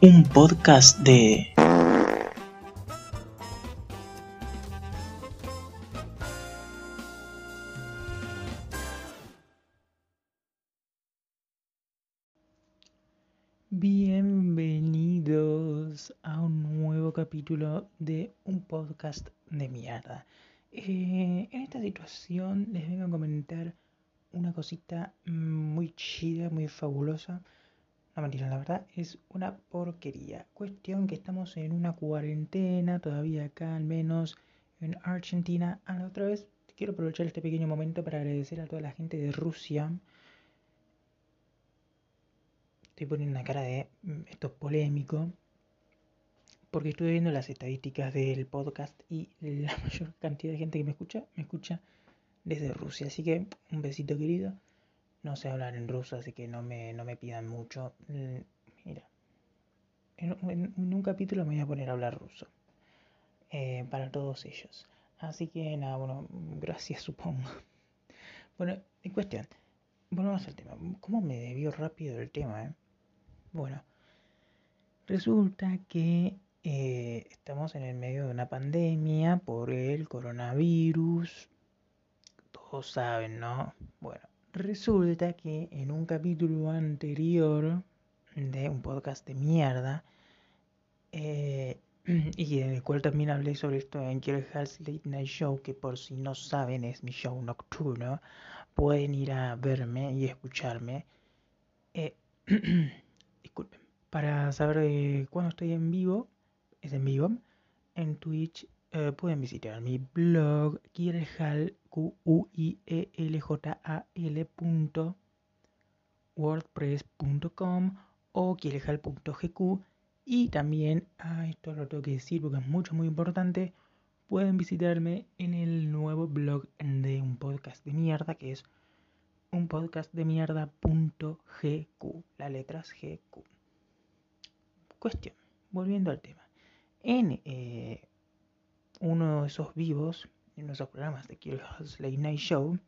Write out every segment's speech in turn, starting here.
un podcast de... Bienvenidos a un nuevo capítulo de un podcast de mierda. Eh, en esta situación les vengo a comentar una cosita muy chida, muy fabulosa. No mentira, la verdad es una porquería. Cuestión que estamos en una cuarentena, todavía acá al menos en Argentina. Ah, otra vez quiero aprovechar este pequeño momento para agradecer a toda la gente de Rusia. Estoy poniendo una cara de mm, esto es polémico. Porque estuve viendo las estadísticas del podcast y la mayor cantidad de gente que me escucha, me escucha desde Rusia. Así que un besito querido. No sé hablar en ruso, así que no me, no me pidan mucho. Mm, mira, en, un capítulo me voy a poner a hablar ruso. Eh, para todos ellos. Así que nada, bueno, gracias supongo. Bueno, en cuestión. Volvamos al tema. ¿Cómo me debió rápido el tema? Eh? Bueno, resulta que eh, estamos en el medio de una pandemia por el coronavirus. Todos saben, ¿no? Bueno, Resulta que en un capítulo anterior de un podcast de mierda, eh, y en el cual también hablé sobre esto en Kill Hall's Late Night Show, que por si no saben es mi show nocturno, pueden ir a verme y escucharme. Eh, disculpen, para saber eh, cuándo estoy en vivo, es en vivo, en Twitch eh, pueden visitar mi blog Kierjal, q u i e l j a wordpress.com o kierjal.gq y también, ah, esto lo tengo que decir porque es mucho muy importante, pueden visitarme en el nuevo blog de un podcast de mierda que es un podcast de mierda.gq, las letras GQ. Cuestión, volviendo al tema. En eh, uno de esos vivos, en esos programas de Kill Late Night Show,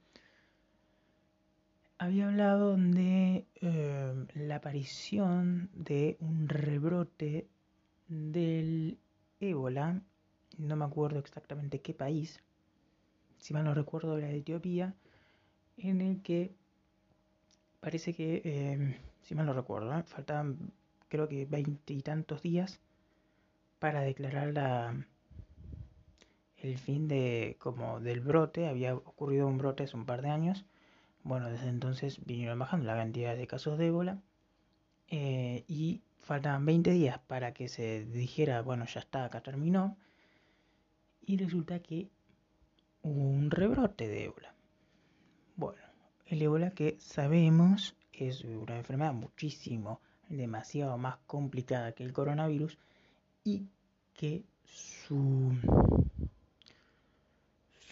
había hablado de eh, la aparición de un rebrote del ébola, no me acuerdo exactamente qué país, si mal no recuerdo era de Etiopía, en el que parece que, eh, si mal no recuerdo, ¿eh? faltaban creo que veinte y tantos días para declarar la, el fin de como del brote, había ocurrido un brote hace un par de años. Bueno, desde entonces vinieron bajando la cantidad de casos de ébola eh, y faltaban 20 días para que se dijera, bueno, ya está, acá terminó. Y resulta que hubo un rebrote de ébola. Bueno, el ébola que sabemos es una enfermedad muchísimo, demasiado más complicada que el coronavirus y que su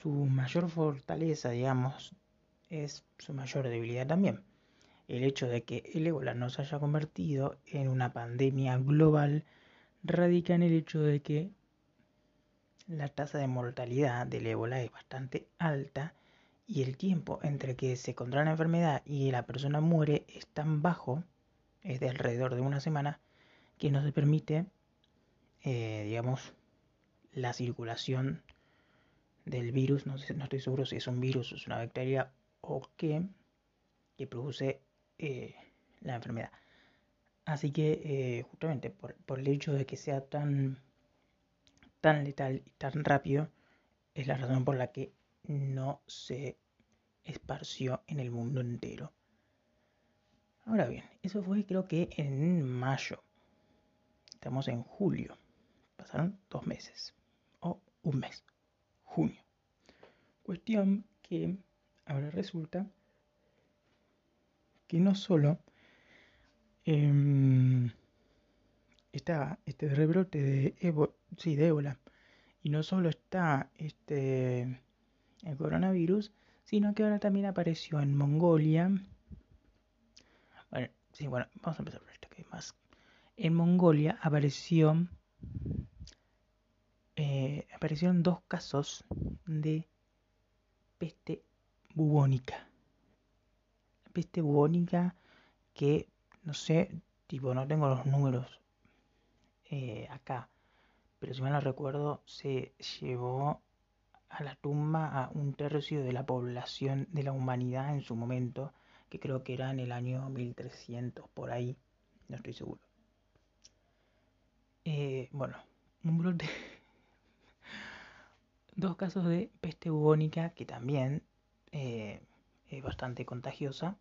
su mayor fortaleza, digamos, es su mayor debilidad también. El hecho de que el ébola no se haya convertido en una pandemia global radica en el hecho de que la tasa de mortalidad del ébola es bastante alta y el tiempo entre que se contrae la enfermedad y la persona muere es tan bajo, es de alrededor de una semana, que no se permite, eh, digamos, la circulación del virus, no, no estoy seguro si es un virus es una bacteria o qué, que produce eh, la enfermedad. Así que eh, justamente por, por, el hecho de que sea tan, tan letal y tan rápido, es la razón por la que no se esparció en el mundo entero. Ahora bien, eso fue creo que en mayo. Estamos en julio. Pasaron dos meses. O un mes Cuestión que ahora resulta que no solo eh, está este rebrote de, sí, de ébola y no solo está este el coronavirus, sino que ahora también apareció en Mongolia. Bueno, vamos a empezar por esto que más. En Mongolia apareció eh, aparecieron dos casos de peste bubónica. peste bubónica que, no sé, tipo, no tengo los números eh, acá. Pero si mal no recuerdo, se llevó a la tumba a un tercio de la población de la humanidad en su momento, que creo que era en el año 1300, por ahí, no estoy seguro. Eh, bueno, un brote. Dos casos de peste bubónica que también eh, es bastante contagiosa.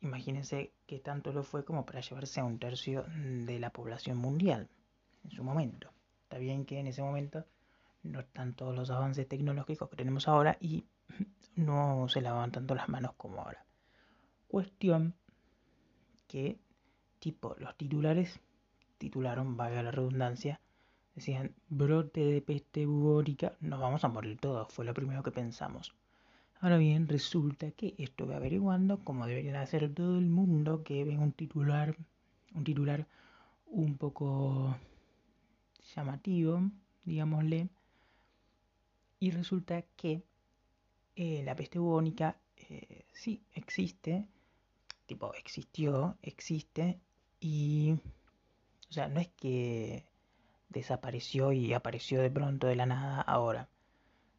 Imagínense que tanto lo fue como para llevarse a un tercio de la población mundial en su momento. Está bien que en ese momento no están todos los avances tecnológicos que tenemos ahora y no se lavaban tanto las manos como ahora. Cuestión que, tipo, los titulares titularon, valga la redundancia, decían brote de peste bubónica, nos vamos a morir todos, fue lo primero que pensamos. Ahora bien, resulta que estuve averiguando, como debería hacer todo el mundo que ve un titular, un titular un poco llamativo, digámosle, y resulta que eh, la peste bubónica eh, sí existe, tipo existió, existe, y, o sea, no es que desapareció y apareció de pronto de la nada ahora,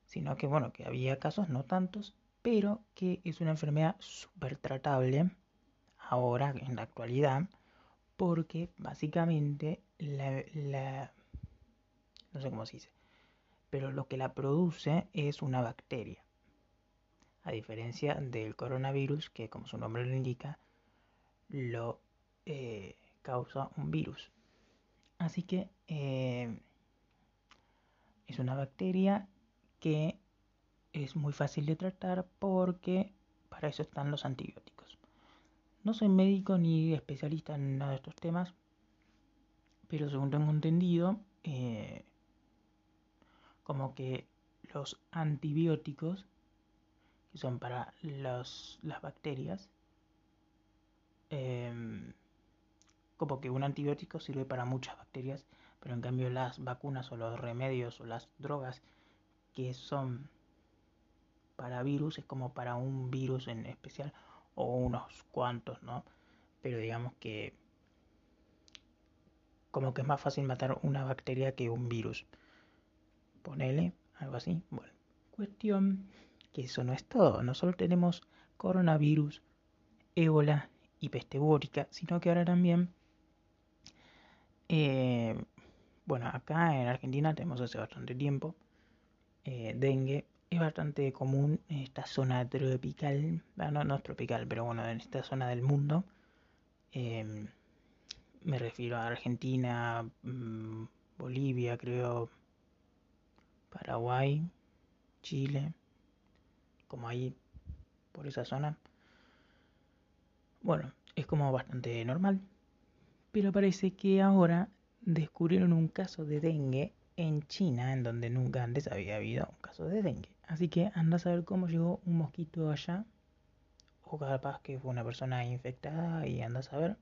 sino que, bueno, que había casos, no tantos, pero que es una enfermedad súper tratable ahora, en la actualidad, porque básicamente la, no sé cómo se dice, pero lo que la produce es una bacteria. A diferencia del coronavirus, que como su nombre lo indica, lo eh, causa un virus. Así que eh, es una bacteria que es muy fácil de tratar porque para eso están los antibióticos. No soy médico ni especialista en nada de estos temas, pero según tengo entendido, eh, como que los antibióticos, que son para las bacterias, em, como que un antibiótico sirve para muchas bacterias, pero en cambio las vacunas o los remedios o las drogas que son para virus es como para un virus en especial o unos cuantos, ¿no? Pero digamos que como que es más fácil matar una bacteria que un virus. Ponele, algo así. Bueno, cuestión que eso no es todo. No solo tenemos coronavirus, ébola y peste búrica, sino que ahora también, eh, bueno, acá en Argentina tenemos hace bastante tiempo eh, dengue. Es bastante común en esta zona tropical, ah, no, no es tropical, pero bueno, en esta zona del mundo. Eh, me refiero a Argentina, mm, Bolivia, creo, Paraguay, Chile, como ahí por esa zona. Bueno, es como bastante normal. Pero parece que ahora descubrieron un caso de dengue en China, en donde nunca antes había habido un caso de dengue. Así que anda a saber cómo llegó un mosquito allá. O capaz que fue una persona infectada y anda a saber.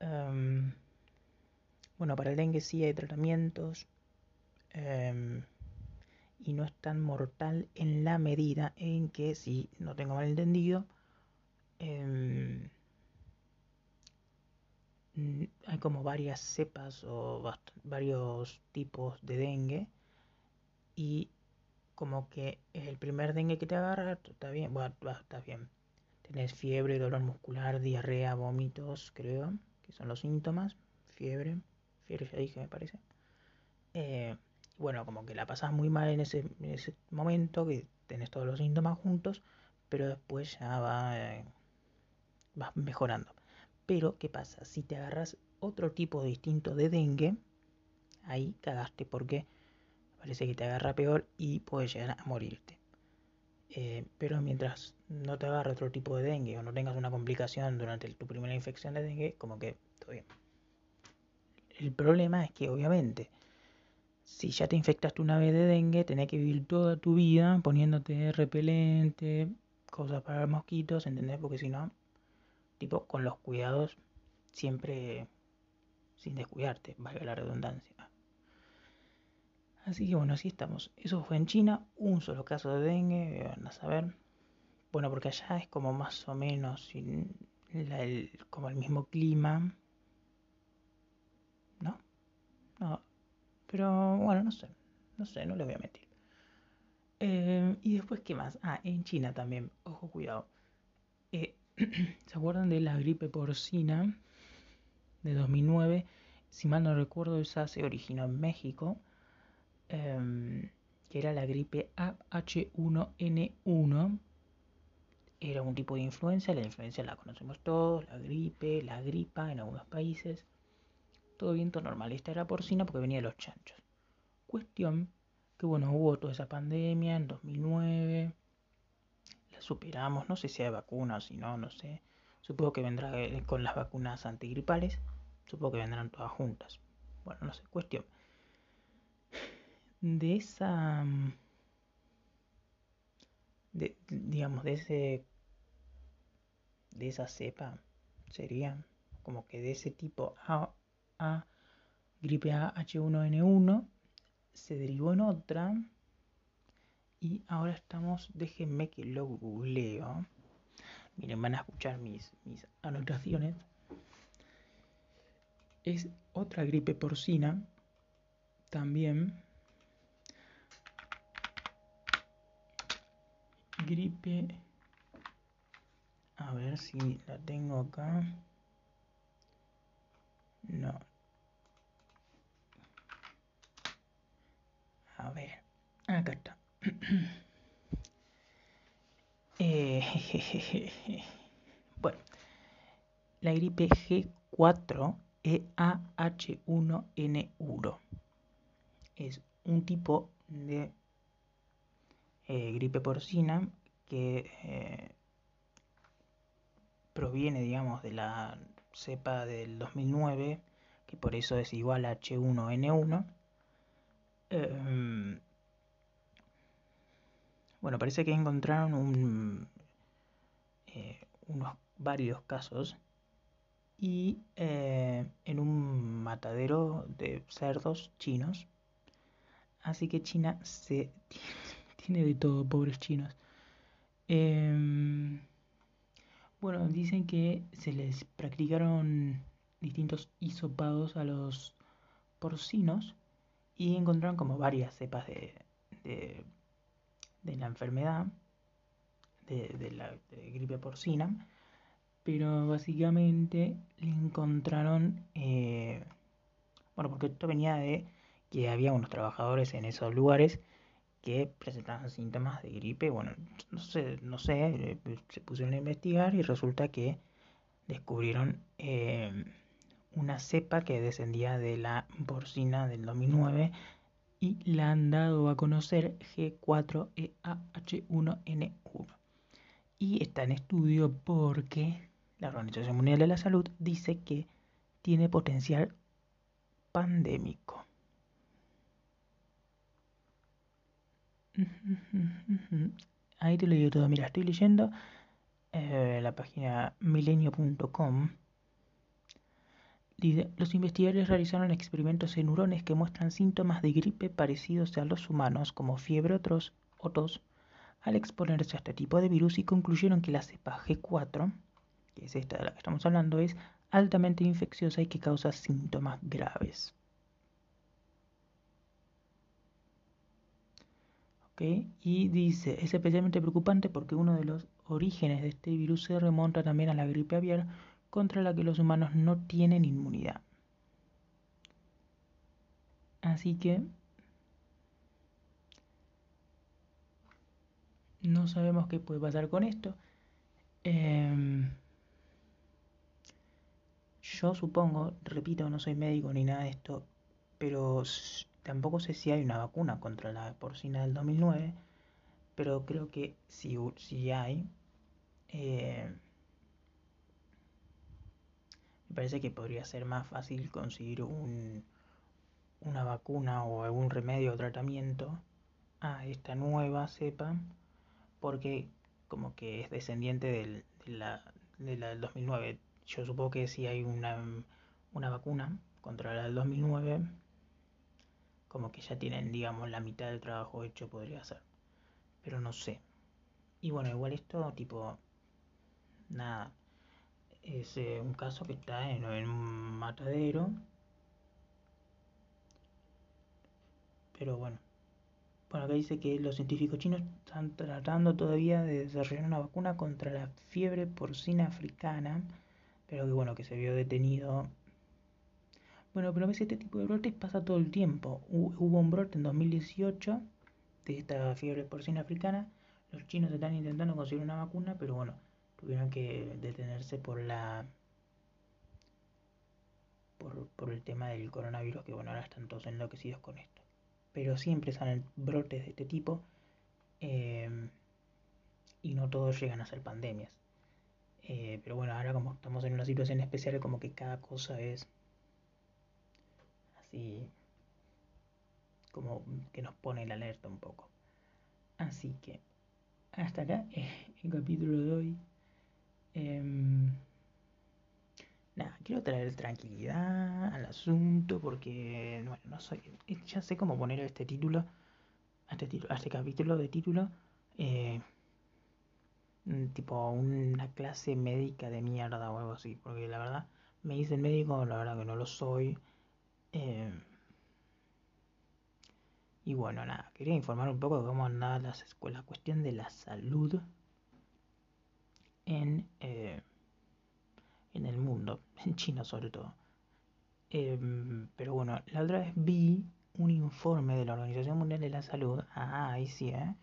Em, bueno, para el dengue sí hay tratamientos. Em, y no es tan mortal en la medida en que, si no tengo mal entendido, em, hay como varias cepas o varios tipos de dengue y como que el primer dengue que te agarra está bien, bueno, está bien. Tenés fiebre, dolor muscular, diarrea, vómitos, creo que son los síntomas, fiebre, fiebre ya dije me parece. Eh, bueno, como que la pasas muy mal en ese, momento, que tenés todos los síntomas juntos, pero después ya va, eh, vas mejorando. Pero, ¿qué pasa? Si te agarras otro tipo distinto de dengue, ahí cagaste porque parece que te agarra peor y puedes llegar a morirte. Eh, pero mientras no te agarre otro tipo de dengue o no tengas una complicación durante tu primera infección de dengue, como que todo bien. El problema es que obviamente, si ya te infectaste una vez de dengue, tenés que vivir toda tu vida poniéndote repelente, cosas para mosquitos, ¿entendés? Porque si no, tipo con los cuidados siempre sin descuidarte, valga la redundancia. Así que bueno, así estamos. Eso fue en China, un solo caso de dengue, van a saber. Bueno, porque allá es como más o menos como el mismo clima. No, pero bueno, no sé. No sé, no le voy a mentir. Eh, y después, ¿qué más? Ah, en China también. Ojo, cuidado. Eh, ¿Se acuerdan de la gripe porcina de 2009? Si mal no recuerdo, esa se originó en México. Em, que era la gripe AH1N1. Era un tipo de influencia. La influencia la conocemos todos. La gripe, la gripa en algunos países. Todo viento normal. Esta era porcina porque venía de los chanchos. Cuestión que bueno, hubo toda esa pandemia en 2009, superamos, no sé si hay vacunas, si no, no sé. Supongo que vendrá eh, con las vacunas antigripales, supongo que vendrán todas juntas. Bueno, no sé, cuestión. De esa... De, digamos, de ese... De esa cepa, sería como que de ese tipo A, A gripe A H1N1 se derivó en otra. Y ahora estamos, déjenme que lo googleo. Miren, van a escuchar mis, mis anotaciones. Es otra gripe porcina. También. Gripe. A ver si la tengo acá. No, A ver, acá está. Eh, bueno, la gripe G4 EAH1N1 es un tipo de eh, gripe porcina que eh, proviene, digamos, de la cepa del 2009, que por eso es igual a H1N1 Em, bueno, parece que encontraron un, eh, unos varios casos y eh, en un matadero de cerdos chinos. Así que China se tiene de todo, pobres chinos. Em, bueno, dicen que se les practicaron distintos hisopados a los porcinos y encontraron como varias cepas de, de, la enfermedad, de, la gripe porcina, pero básicamente le encontraron, eh, bueno, porque esto venía de que había unos trabajadores en esos lugares que presentaban síntomas de gripe, bueno, no sé, no sé, eh, se pusieron a investigar y resulta que descubrieron eh, una cepa que descendía de la porcina del 2009 y la han dado a conocer G4EAH1N1. Y está en estudio porque la Organización Mundial de la Salud dice que tiene potencial pandémico. Ahí te lo digo todo. Mira, estoy leyendo eh, la página milenio.com los investigadores realizaron experimentos en neurones que muestran síntomas de gripe parecidos a los humanos, como fiebre o tos, al exponerse a este tipo de virus y concluyeron que la cepa G4, que es esta de la que estamos hablando, es altamente infecciosa y que causa síntomas graves. Y dice, es especialmente preocupante porque uno de los orígenes de este virus se remonta también a la gripe aviar, contra la que los humanos no tienen inmunidad. Así que no sabemos qué puede pasar con esto. Em, yo supongo, repito, no soy médico ni nada de esto, pero tampoco sé si hay una vacuna contra la porcina del 2009, pero creo que si, si hay, eh, me parece que podría ser más fácil conseguir un, una vacuna o algún remedio o tratamiento a esta nueva cepa porque como que es descendiente del, de, la, de la del 2009. Yo supongo que si hay una, una vacuna contra la del 2009, como que ya tienen, digamos, la mitad del trabajo hecho podría ser. Pero no sé. Y bueno, igual esto, tipo, nada, es eh, un caso que está en, un matadero pero bueno. Bueno, acá dice que los científicos chinos están tratando todavía de desarrollar una vacuna contra la fiebre porcina africana, pero que bueno, que se vio detenido. Bueno, pero a veces este tipo de brotes pasa todo el tiempo. Hubo un brote en 2018 de esta fiebre porcina africana. Los chinos están intentando conseguir una vacuna, pero bueno, tuvieron que detenerse por la por, el tema del coronavirus, que bueno, ahora están todos enloquecidos con esto. Pero siempre salen brotes de este tipo em, y no todos llegan a ser pandemias. Eh, pero bueno, ahora como estamos en una situación especial, como que cada cosa es así, como que nos pone la alerta un poco. Así que, hasta acá el capítulo de hoy. Em, Nada, quiero traer tranquilidad al asunto porque, bueno, no soy, ya sé cómo poner este título, a este, título, a este capítulo de título, eh, tipo una clase médica de mierda o algo así, porque la verdad me dice el médico, la verdad que no lo soy. Eh, y bueno, nada, quería informar un poco de cómo anda la, la cuestión de la salud en... Eh, en el mundo, en China sobre todo. Em, pero bueno, la otra vez vi un informe de la Organización Mundial de la Salud, ah, ahí sí, ¿eh?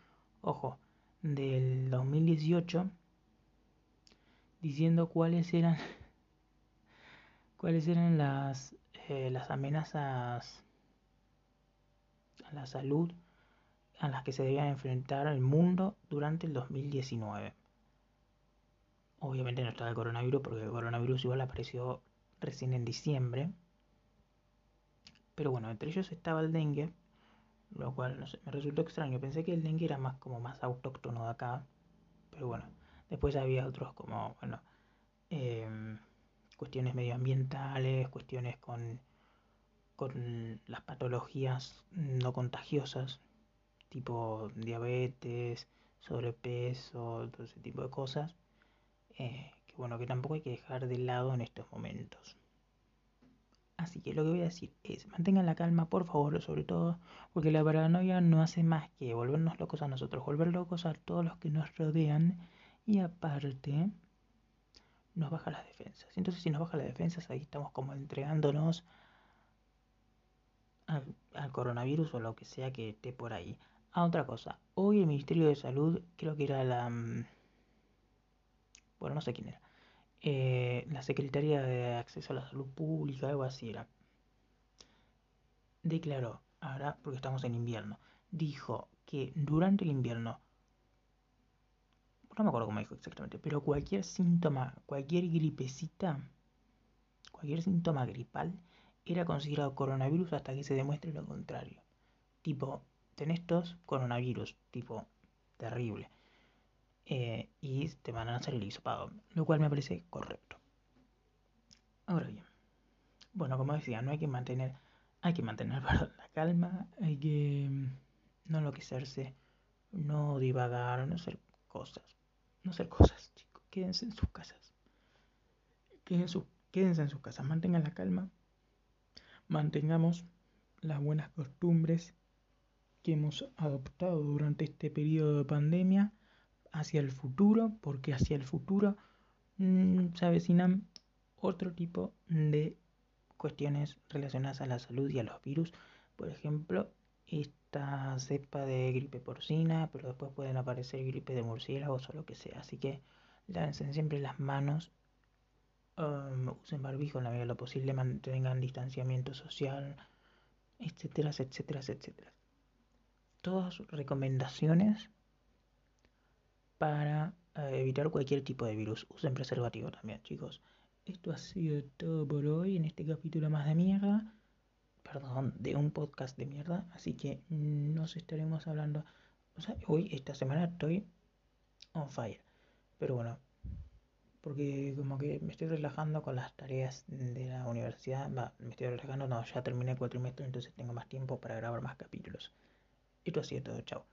ojo, del 2018, diciendo cuáles eran cuáles eran las, eh, las amenazas a la salud a las que se debía enfrentar el mundo durante el 2019. Obviamente no estaba el coronavirus porque el coronavirus igual apareció recién en diciembre. Pero bueno, entre ellos estaba el dengue, lo cual no sé, me resultó extraño. Pensé que el dengue era más como más autóctono de acá. Pero bueno, después había otros como, bueno, em, cuestiones medioambientales, cuestiones con, con las patologías no contagiosas, tipo diabetes, sobrepeso, todo ese tipo de cosas. Eh, que bueno, que tampoco hay que dejar de lado en estos momentos. Así que lo que voy a decir es, mantengan la calma, por favor, sobre todo, porque la paranoia no hace más que volvernos locos a nosotros, volver locos a todos los que nos rodean y aparte nos baja las defensas. Entonces si nos baja las defensas, ahí estamos como entregándonos al, coronavirus o lo que sea que esté por ahí. A ah, otra cosa, hoy el Ministerio de Salud, creo que era la... No sé quién era, eh, la Secretaría de Acceso a la Salud Pública, algo así era, declaró, ahora porque estamos en invierno, dijo que durante el invierno, no me acuerdo cómo dijo exactamente, pero cualquier síntoma, cualquier gripecita, cualquier síntoma gripal, era considerado coronavirus hasta que se demuestre lo contrario. Tipo, tenés tos, coronavirus, tipo, terrible. Eh, y te van a hacer el hisopado, lo cual me parece correcto. Ahora bien, bueno, como decía, no hay que mantener, hay que mantener la calma, hay que mm, no enloquecerse, no divagar, no hacer cosas, no hacer cosas, chicos, quédense en sus casas, quédense, quédense en sus casas, mantengan la calma, mantengamos las buenas costumbres que hemos adoptado durante este periodo de pandemia hacia el futuro, porque hacia el futuro mm, se avecinan otro tipo de cuestiones relacionadas a la salud y a los virus. Por ejemplo, esta cepa de gripe porcina, pero después pueden aparecer gripe de murciélagos o lo que sea. Así que lávense siempre las manos, um, usen barbijo en la medida de lo posible, mantengan distanciamiento social, etcétera, etcétera, etcétera. Todas recomendaciones para eh, evitar cualquier tipo de virus. Usen preservativo también, chicos. Esto ha sido todo por hoy en este capítulo más de mierda. Perdón, de un podcast de mierda. Así que nos estaremos hablando. O sea, hoy, esta semana, estoy on fire. Pero bueno, porque como que me estoy relajando con las tareas de la universidad. Va, me estoy relajando, no, ya terminé el cuatrimestre, entonces tengo más tiempo para grabar más capítulos. Esto ha sido todo, chao.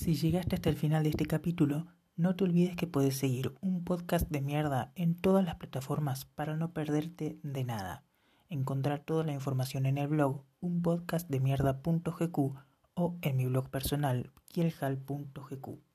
Si llegaste hasta el final de este capítulo, no te olvides que puedes seguir un podcast de mierda en todas las plataformas para no perderte de nada. Encontrar toda la información en el blog unpodcastdemierda.gq o en mi blog personal kielhal.gq.